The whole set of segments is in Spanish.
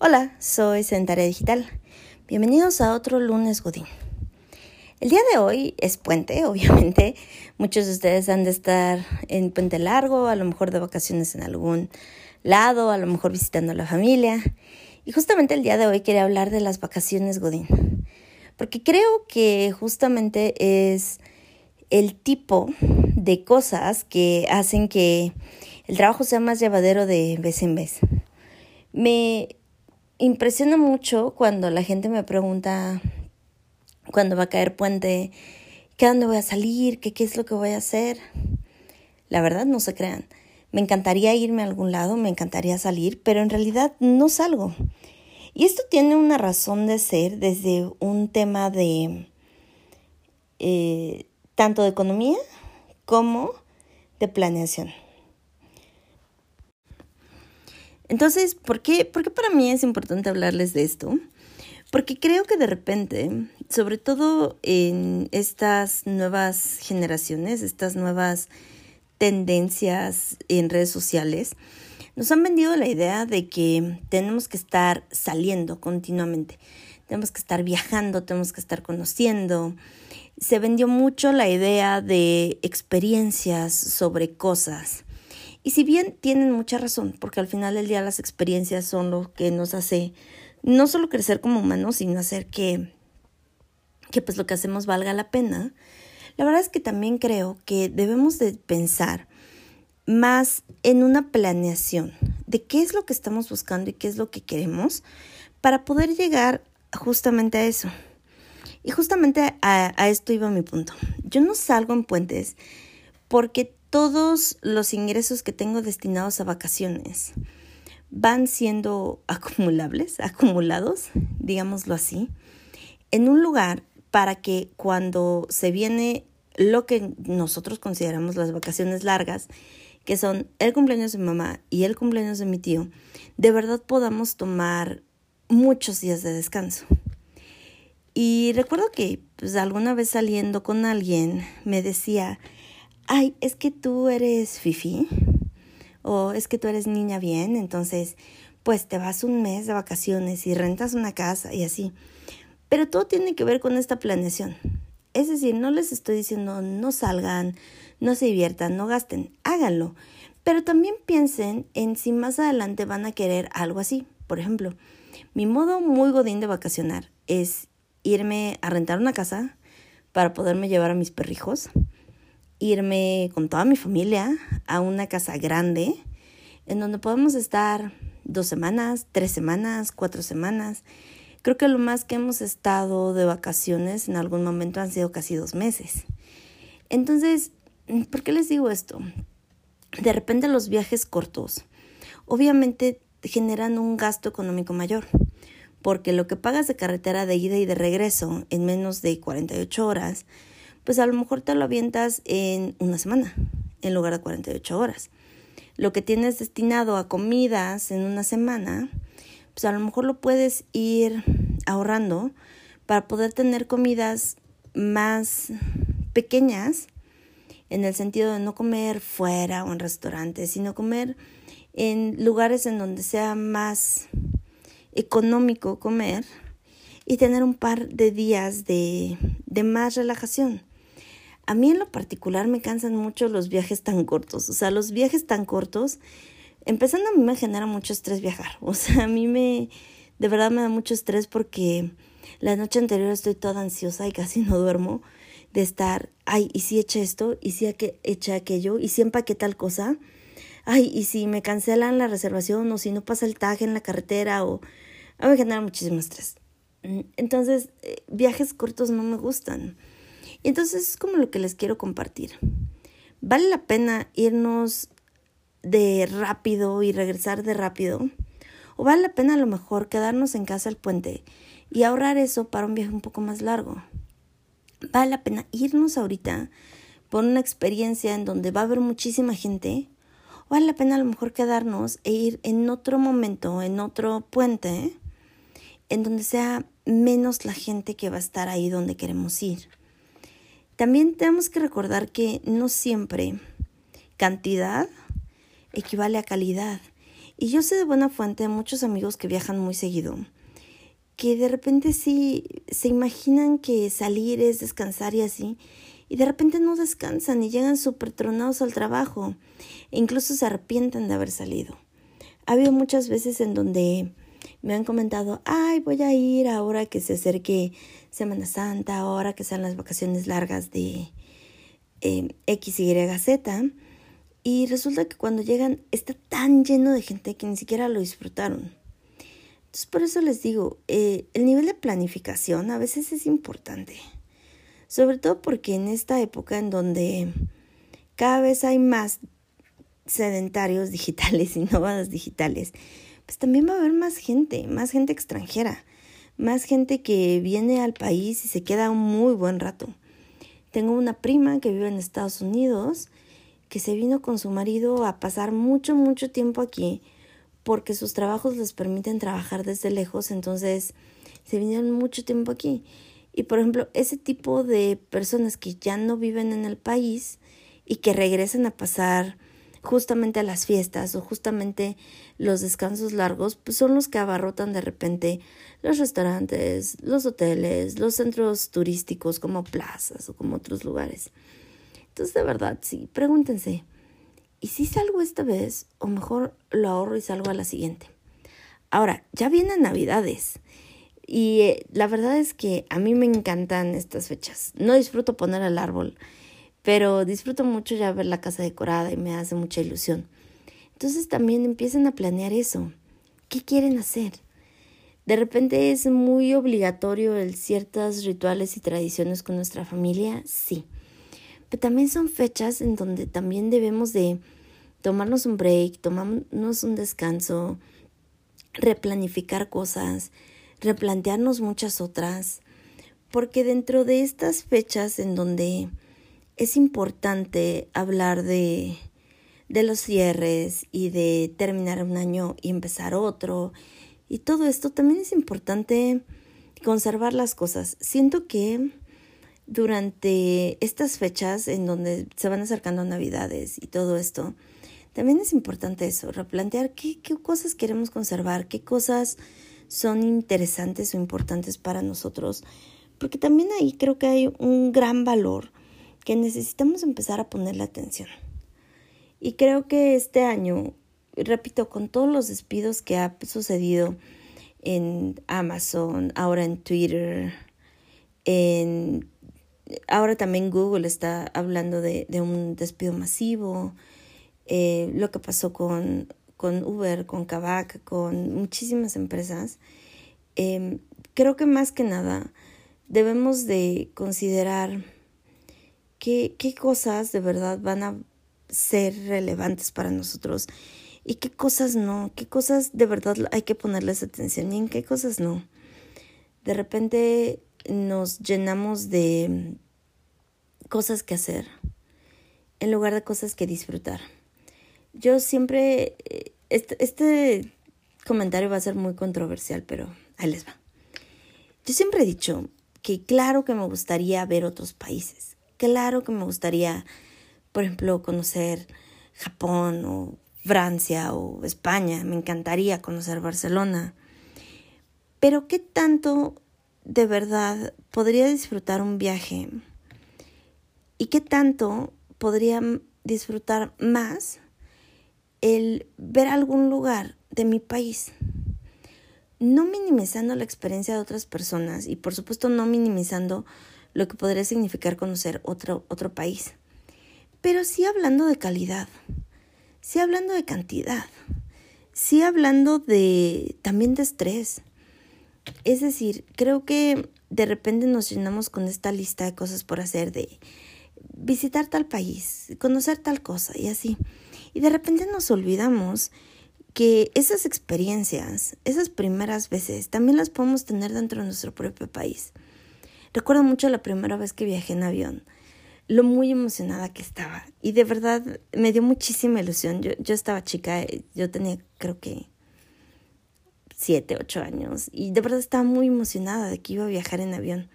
Hola, soy Sentaria Digital. Bienvenidos a otro lunes Godín. El día de hoy es puente, obviamente. Muchos de ustedes han de estar en puente largo, a lo mejor de vacaciones en algún lado, a lo mejor visitando a la familia. Y justamente el día de hoy quería hablar de las vacaciones Godín. Porque creo que justamente es el tipo de cosas que hacen que el trabajo sea más llevadero de vez en vez. Me impresiona mucho cuando la gente me pregunta cuándo va a caer puente, qué dónde voy a salir, qué, qué es lo que voy a hacer. La verdad, no se crean. Me encantaría irme a algún lado, me encantaría salir, pero en realidad no salgo. Y esto tiene una razón de ser desde un tema de eh, tanto de economía como de planeación. Entonces, ¿por qué, ¿por qué para mí es importante hablarles de esto? Porque creo que de repente, sobre todo en estas nuevas generaciones, estas nuevas tendencias en redes sociales, nos han vendido la idea de que tenemos que estar saliendo continuamente, tenemos que estar viajando, tenemos que estar conociendo. Se vendió mucho la idea de experiencias sobre cosas y si bien tienen mucha razón, porque al final del día las experiencias son lo que nos hace no solo crecer como humanos, sino hacer que, que pues lo que hacemos valga la pena, la verdad es que también creo que debemos de pensar más en una planeación de qué es lo que estamos buscando y qué es lo que queremos para poder llegar justamente a eso. Y justamente a, a esto iba mi punto. Yo no salgo en puentes porque todos los ingresos que tengo destinados a vacaciones van siendo acumulables, acumulados, digámoslo así, en un lugar para que cuando se viene lo que nosotros consideramos las vacaciones largas, que son el cumpleaños de mamá y el cumpleaños de mi tío, de verdad podamos tomar muchos días de descanso. Y recuerdo que pues, alguna vez saliendo con alguien me decía, ay, es que tú eres fifi o es que tú eres niña bien, entonces pues te vas un mes de vacaciones y rentas una casa y así. Pero todo tiene que ver con esta planeación. Es decir, no les estoy diciendo no salgan, no se diviertan, no gasten, háganlo. Pero también piensen en si más adelante van a querer algo así. Por ejemplo, mi modo muy godín de vacacionar es irme a rentar una casa para poderme llevar a mis perrijos irme con toda mi familia a una casa grande en donde podemos estar dos semanas, tres semanas, cuatro semanas. Creo que lo más que hemos estado de vacaciones en algún momento han sido casi dos meses. Entonces, ¿por qué les digo esto? De repente los viajes cortos obviamente generan un gasto económico mayor, porque lo que pagas de carretera de ida y de regreso en menos de 48 horas pues a lo mejor te lo avientas en una semana en lugar de 48 horas. Lo que tienes destinado a comidas en una semana, pues a lo mejor lo puedes ir ahorrando para poder tener comidas más pequeñas en el sentido de no comer fuera o en restaurantes, sino comer en lugares en donde sea más económico comer y tener un par de días de, de más relajación. A mí en lo particular me cansan mucho los viajes tan cortos. O sea, los viajes tan cortos, empezando a mí me genera mucho estrés viajar. O sea, a mí me, de verdad me da mucho estrés porque la noche anterior estoy toda ansiosa y casi no duermo de estar, ay, ¿y si eché esto? ¿Y si eché aquello? ¿Y si empaqué tal cosa? Ay, ¿y si me cancelan la reservación? ¿O si no pasa el tag en la carretera? O... A mí me genera muchísimo estrés. Entonces, eh, viajes cortos no me gustan. Y entonces es como lo que les quiero compartir. ¿Vale la pena irnos de rápido y regresar de rápido? ¿O vale la pena a lo mejor quedarnos en casa al puente y ahorrar eso para un viaje un poco más largo? ¿Vale la pena irnos ahorita por una experiencia en donde va a haber muchísima gente? ¿O vale la pena a lo mejor quedarnos e ir en otro momento, en otro puente, en donde sea menos la gente que va a estar ahí donde queremos ir? También tenemos que recordar que no siempre cantidad equivale a calidad Y yo sé de buena fuente muchos amigos que viajan muy seguido, que de repente sí se imaginan que salir es descansar y así, y de repente no descansan y llegan súper tronados al trabajo, e incluso se arrepienten de haber salido. Ha habido muchas veces en donde me han comentado, ay, voy a ir ahora que se acerque Semana Santa, ahora que sean las vacaciones largas de eh, X, Y. Y resulta que cuando llegan está tan lleno de gente que ni siquiera lo disfrutaron. Entonces por eso les digo, eh, el nivel de planificación a veces es importante. Sobre todo porque en esta época en donde cada vez hay más sedentarios digitales y nómadas digitales, pues también va a haber más gente, más gente extranjera, más gente que viene al país y se queda un muy buen rato. Tengo una prima que vive en Estados Unidos que se vino con su marido a pasar mucho, mucho tiempo aquí porque sus trabajos les permiten trabajar desde lejos, entonces se vinieron mucho tiempo aquí. Y por ejemplo, ese tipo de personas que ya no viven en el país y que regresan a pasar justamente a las fiestas o justamente los descansos largos, pues son los que abarrotan de repente los restaurantes, los hoteles, los centros turísticos como plazas o como otros lugares. Entonces, de verdad, sí, pregúntense, ¿y si salgo esta vez o mejor lo ahorro y salgo a la siguiente? Ahora, ya vienen Navidades. Y eh, la verdad es que a mí me encantan estas fechas. No disfruto poner el árbol pero disfruto mucho ya ver la casa decorada y me hace mucha ilusión. Entonces también empiecen a planear eso. ¿Qué quieren hacer? De repente es muy obligatorio el ciertos rituales y tradiciones con nuestra familia, sí. Pero también son fechas en donde también debemos de tomarnos un break, tomarnos un descanso, replanificar cosas, replantearnos muchas otras, porque dentro de estas fechas en donde es importante hablar de, de los cierres y de terminar un año y empezar otro. Y todo esto también es importante conservar las cosas. Siento que durante estas fechas en donde se van acercando navidades y todo esto, también es importante eso, replantear qué, qué cosas queremos conservar, qué cosas son interesantes o importantes para nosotros, porque también ahí creo que hay un gran valor que necesitamos empezar a ponerle atención. Y creo que este año, repito, con todos los despidos que ha sucedido en Amazon, ahora en Twitter, en ahora también Google está hablando de, un despido masivo, eh, lo que pasó con, con Uber, con Kavak, con muchísimas empresas. Em, creo que más que nada debemos de considerar qué, qué cosas de verdad van a ser relevantes para nosotros y qué cosas no, qué cosas de verdad hay que ponerles atención y en qué cosas no. De repente nos llenamos de cosas que hacer en lugar de cosas que disfrutar. Yo siempre, este, este comentario va a ser muy controversial, pero ahí les va. Yo siempre he dicho que claro que me gustaría ver otros países, Claro que me gustaría, por ejemplo, conocer Japón o Francia o España. Me encantaría conocer Barcelona. Pero ¿qué tanto de verdad podría disfrutar un viaje? ¿Y qué tanto podría disfrutar más el ver algún lugar de mi país? No minimizando la experiencia de otras personas y por supuesto no minimizando lo que podría significar conocer otro, otro país. Pero sí hablando de calidad, sí hablando de cantidad, sí hablando de también de estrés. Es decir, creo que de repente nos llenamos con esta lista de cosas por hacer de visitar tal país, conocer tal cosa y así. Y de repente nos olvidamos que esas experiencias, esas primeras veces, también las podemos tener dentro de nuestro propio país. Recuerdo mucho la primera vez que viajé en avión, lo muy emocionada que estaba. Y de verdad me dio muchísima ilusión. Yo, yo estaba chica, yo tenía creo que siete, ocho años. Y de verdad estaba muy emocionada de que iba a viajar en avión.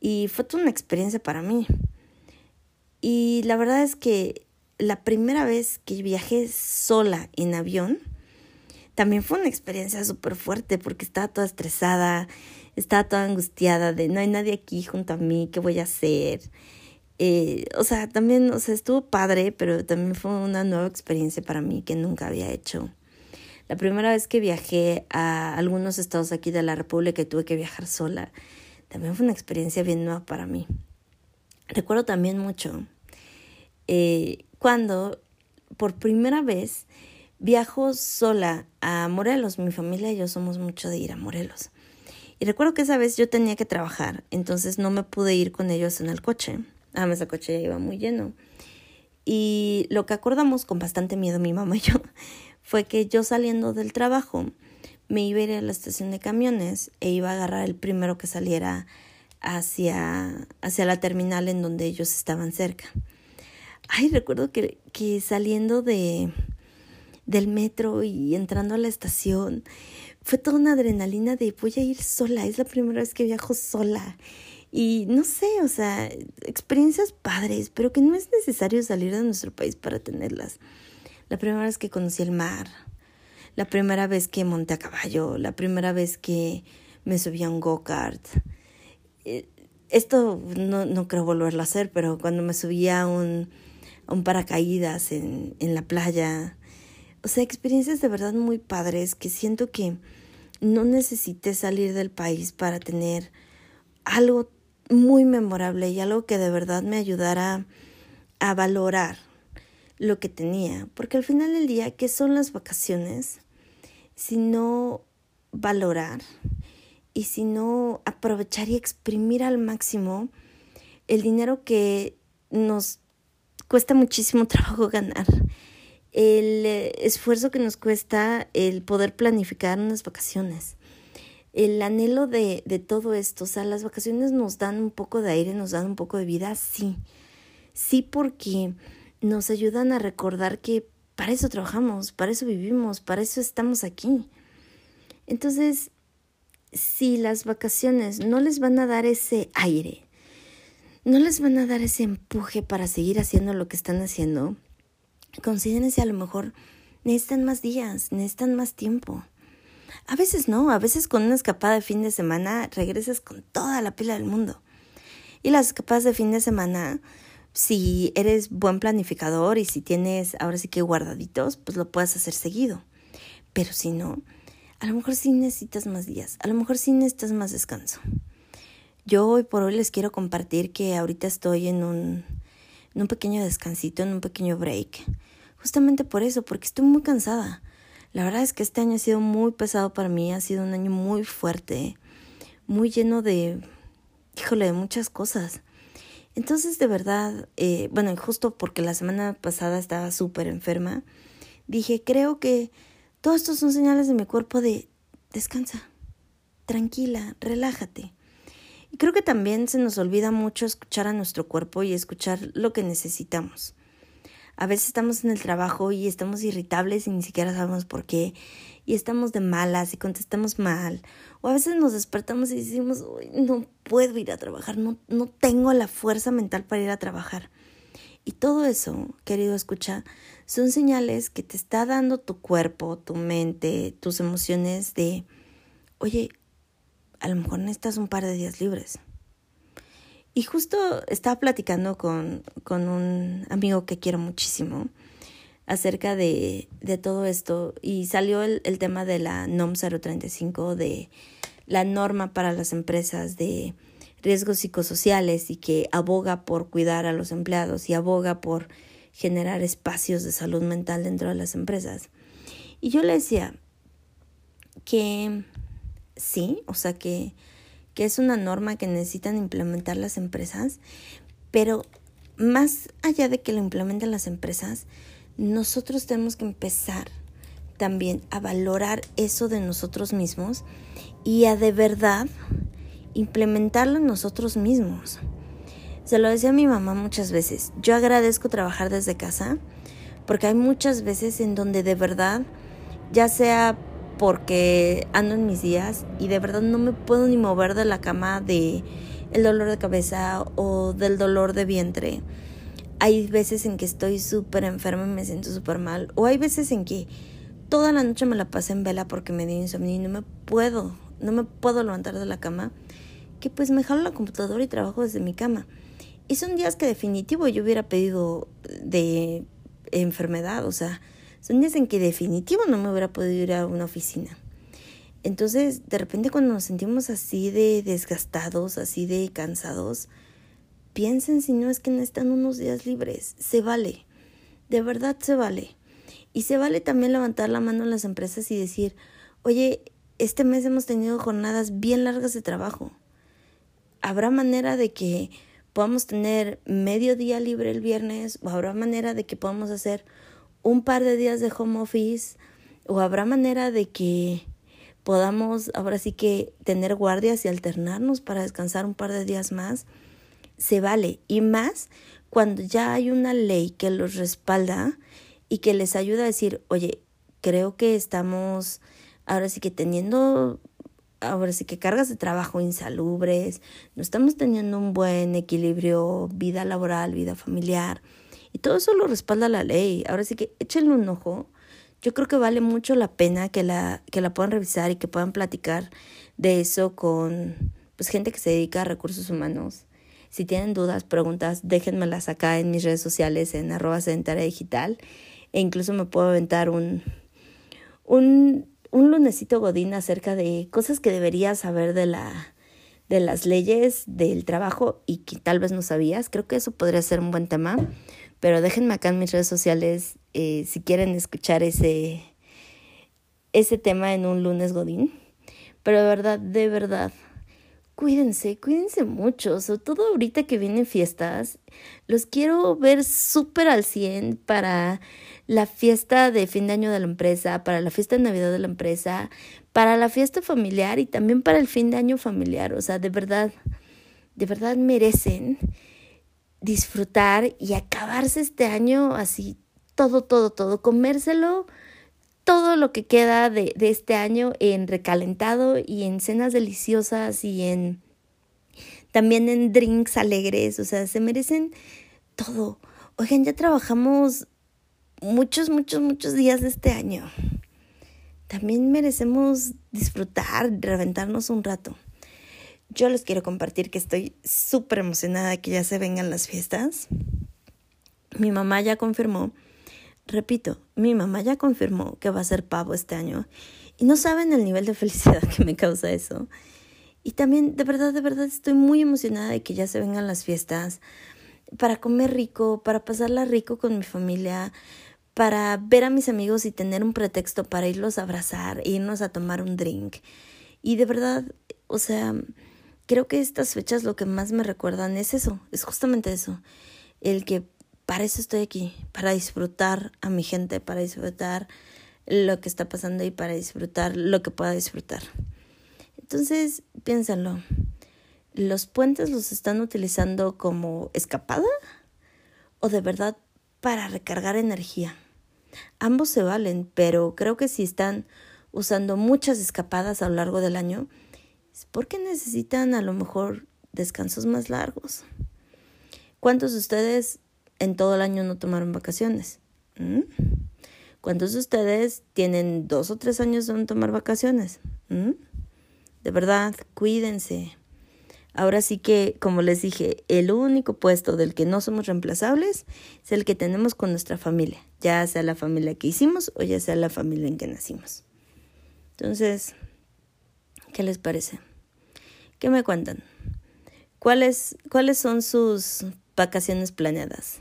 Y fue toda una experiencia para mí. Y la verdad es que la primera vez que viajé sola en avión, también fue una experiencia súper fuerte porque estaba toda estresada, estaba toda angustiada de no hay nadie aquí junto a mí, ¿qué voy a hacer? Eh, o sea, también, o sea, estuvo padre, pero también fue una nueva experiencia para mí que nunca había hecho. La primera vez que viajé a algunos estados aquí de la República y tuve que viajar sola, también fue una experiencia bien nueva para mí. Recuerdo también mucho eh, cuando por primera vez viajo sola a Morelos. Mi familia y yo somos mucho de ir a Morelos. Y recuerdo que esa vez yo tenía que trabajar, entonces no me pude ir con ellos en el coche. Además, ese coche ya iba muy lleno. Y lo que acordamos con bastante miedo mi mamá y yo fue que yo saliendo del trabajo me iba a ir a la estación de camiones e iba a agarrar el primero que saliera hacia, hacia la terminal en donde ellos estaban cerca. Ay, recuerdo que, que saliendo de, del metro y entrando a la estación, fue toda una adrenalina de voy a ir sola, es la primera vez que viajo sola. Y no sé, o sea, experiencias padres, pero que no es necesario salir de nuestro país para tenerlas. La primera vez que conocí el mar, la primera vez que monté a caballo, la primera vez que me subí a un go-kart. Eh, esto no, no creo volverlo a hacer, pero cuando me subí a un, un paracaídas en, en la playa, o sea, experiencias de verdad muy padres que siento que no necesité salir del país para tener algo muy memorable y algo que de verdad me ayudara a valorar lo que tenía. Porque al final del día, ¿qué son las vacaciones? Si no valorar y si no aprovechar y exprimir al máximo el dinero que nos cuesta muchísimo trabajo ganar el eh, esfuerzo que nos cuesta el poder planificar unas vacaciones, el anhelo de, de todo esto, o sea, las vacaciones nos dan un poco de aire, nos dan un poco de vida, sí, sí porque nos ayudan a recordar que para eso trabajamos, para eso vivimos, para eso estamos aquí. Entonces, si las vacaciones no les van a dar ese aire, no les van a dar ese empuje para seguir haciendo lo que están haciendo, considérense a lo mejor necesitan más días, necesitan más tiempo. A veces no, a veces con una escapada de fin de semana regresas con toda la pila del mundo. Y las escapadas de fin de semana, si eres buen planificador y si tienes ahora sí que guardaditos, pues lo puedes hacer seguido. Pero si no, a lo mejor sí necesitas más días, a lo mejor sí necesitas más descanso. Yo hoy por hoy les quiero compartir que ahorita estoy en un en un pequeño descansito, en un pequeño break. Justamente por eso, porque estoy muy cansada. La verdad es que este año ha sido muy pesado para mí, ha sido un año muy fuerte, muy lleno de, híjole, de muchas cosas. Entonces, de verdad, eh, bueno, justo porque la semana pasada estaba súper enferma, dije, creo que todos estos son señales de mi cuerpo de descansa, tranquila, relájate. Y creo que también se nos olvida mucho escuchar a nuestro cuerpo y escuchar lo que necesitamos. A veces estamos en el trabajo y estamos irritables y ni siquiera sabemos por qué. Y estamos de malas y contestamos mal. O a veces nos despertamos y decimos, no puedo ir a trabajar, no, no tengo la fuerza mental para ir a trabajar. Y todo eso, querido escucha, son señales que te está dando tu cuerpo, tu mente, tus emociones de, oye, a lo mejor necesitas un par de días libres. Y justo estaba platicando con, con un amigo que quiero muchísimo acerca de, de todo esto y salió el, el, tema de la NOM 035, de la norma para las empresas de riesgos psicosociales y que aboga por cuidar a los empleados y aboga por generar espacios de salud mental dentro de las empresas. Y yo le decía que sí, o sea que, que es una norma que necesitan implementar las empresas, pero más allá de que lo implementen las empresas, nosotros tenemos que empezar también a valorar eso de nosotros mismos y a de verdad implementarlo en nosotros mismos. Se lo decía a mi mamá muchas veces. Yo agradezco trabajar desde casa porque hay muchas veces en donde de verdad, ya sea porque ando en mis días y de verdad no me puedo ni mover de la cama de el dolor de cabeza o del dolor de vientre. Hay veces en que estoy súper enferma y me siento súper mal. O hay veces en que toda la noche me la pasé en vela porque me dio insomnio y no me puedo, no me puedo levantar de la cama, que pues me jalo la computadora y trabajo desde mi cama. Y son días que definitivo yo hubiera pedido de enfermedad, o sea, son días en que definitivo no me hubiera podido ir a una oficina. Entonces, de repente cuando nos sentimos así de desgastados, así de cansados, piensen si no es que necesitan unos días libres. Se vale. De verdad se vale. Y se vale también levantar la mano en las empresas y decir, oye, este mes hemos tenido jornadas bien largas de trabajo. ¿Habrá manera de que podamos tener medio día libre el viernes? ¿O habrá manera de que podamos hacer un par de días de home office? ¿O habrá manera de que podamos ahora sí que tener guardias y alternarnos para descansar un par de días más? Se vale. Y más cuando ya hay una ley que los respalda y que les ayuda a decir, oye, creo que estamos ahora sí que teniendo, ahora sí que cargas de trabajo insalubres, no estamos teniendo un buen equilibrio vida laboral, vida familiar. Y todo eso lo respalda la ley. Ahora sí que échenle un ojo. Yo creo que vale mucho la pena que la, que la puedan revisar y que puedan platicar de eso con pues, gente que se dedica a recursos humanos. Si tienen dudas, preguntas, déjenmelas acá en mis redes sociales en arroba digital e incluso me puedo aventar un, un, un lunesito godín acerca de cosas que deberías saber de la de las leyes del trabajo y que tal vez no sabías. Creo que eso podría ser un buen tema, pero déjenme acá en mis redes sociales eh, si quieren escuchar ese, ese tema en un lunes godín. Pero de verdad, de verdad, cuídense, cuídense mucho, sobre todo ahorita que vienen fiestas. Los quiero ver súper al 100 para la fiesta de fin de año de la empresa, para la fiesta de Navidad de la empresa, para la fiesta familiar y también para el fin de año familiar. O sea, de verdad, de verdad merecen disfrutar y acabarse este año así, todo, todo, todo, comérselo todo lo que queda de, de este año en recalentado y en cenas deliciosas y en también en drinks alegres, o sea, se merecen todo. Oigan, ya trabajamos muchos, muchos, muchos días de este año. También merecemos disfrutar, reventarnos un rato. Yo les quiero compartir que estoy súper emocionada de que ya se vengan las fiestas. Mi mamá ya confirmó Repito, mi mamá ya confirmó que va a ser pavo este año y no saben el nivel de felicidad que me causa eso. Y también, de verdad, de verdad, estoy muy emocionada de que ya se vengan las fiestas para comer rico, para pasarla rico con mi familia, para ver a mis amigos y tener un pretexto para irlos a abrazar e irnos a tomar un drink. Y de verdad, o sea, creo que estas fechas lo que más me recuerdan es eso, es justamente eso, el que para eso estoy aquí, para disfrutar a mi gente, para disfrutar lo que está pasando y para disfrutar lo que pueda disfrutar. Entonces, piénsenlo. ¿Los puentes los están utilizando como escapada o de verdad para recargar energía? Ambos se valen, pero creo que si están usando muchas escapadas a lo largo del año, es porque necesitan a lo mejor descansos más largos. ¿Cuántos de ustedes en todo el año no tomaron vacaciones? ¿Mm? ¿Cuántos de ustedes tienen dos o tres años de no tomar vacaciones? ¿Mm? De verdad, cuídense. Ahora sí que, como les dije, el único puesto del que no somos reemplazables es el que tenemos con nuestra familia, ya sea la familia que hicimos o ya sea la familia en que nacimos. Entonces, ¿qué les parece? ¿Qué me cuentan? ¿Cuáles, cuáles son sus vacaciones planeadas,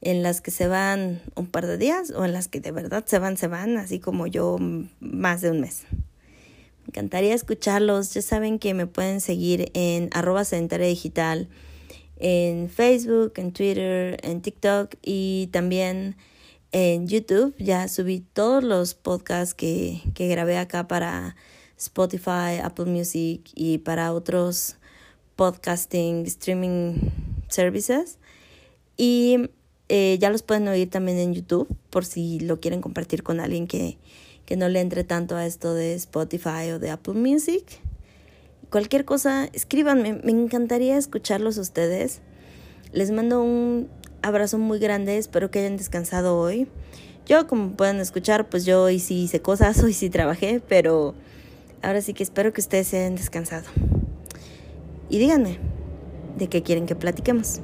en las que se van un par de días o en las que de verdad se van, se van, así como yo más de un mes. Me encantaría escucharlos. Ya saben que me pueden seguir en arroba sedentaria digital, en Facebook, en Twitter, en TikTok y también en YouTube. Ya subí todos los podcasts que, que grabé acá para Spotify, Apple Music y para otros podcasting, streaming services. Y eh, ya los pueden oír también en YouTube por si lo quieren compartir con alguien que, que no le entre tanto a esto de Spotify o de Apple Music. Cualquier cosa, escríbanme, me encantaría escucharlos ustedes. Les mando un abrazo muy grande, espero que hayan descansado hoy. Yo, como pueden escuchar, pues yo hoy sí hice cosas, hoy sí trabajé, pero ahora sí que espero que ustedes se hayan descansado. Y díganme, ¿de qué quieren que platiquemos?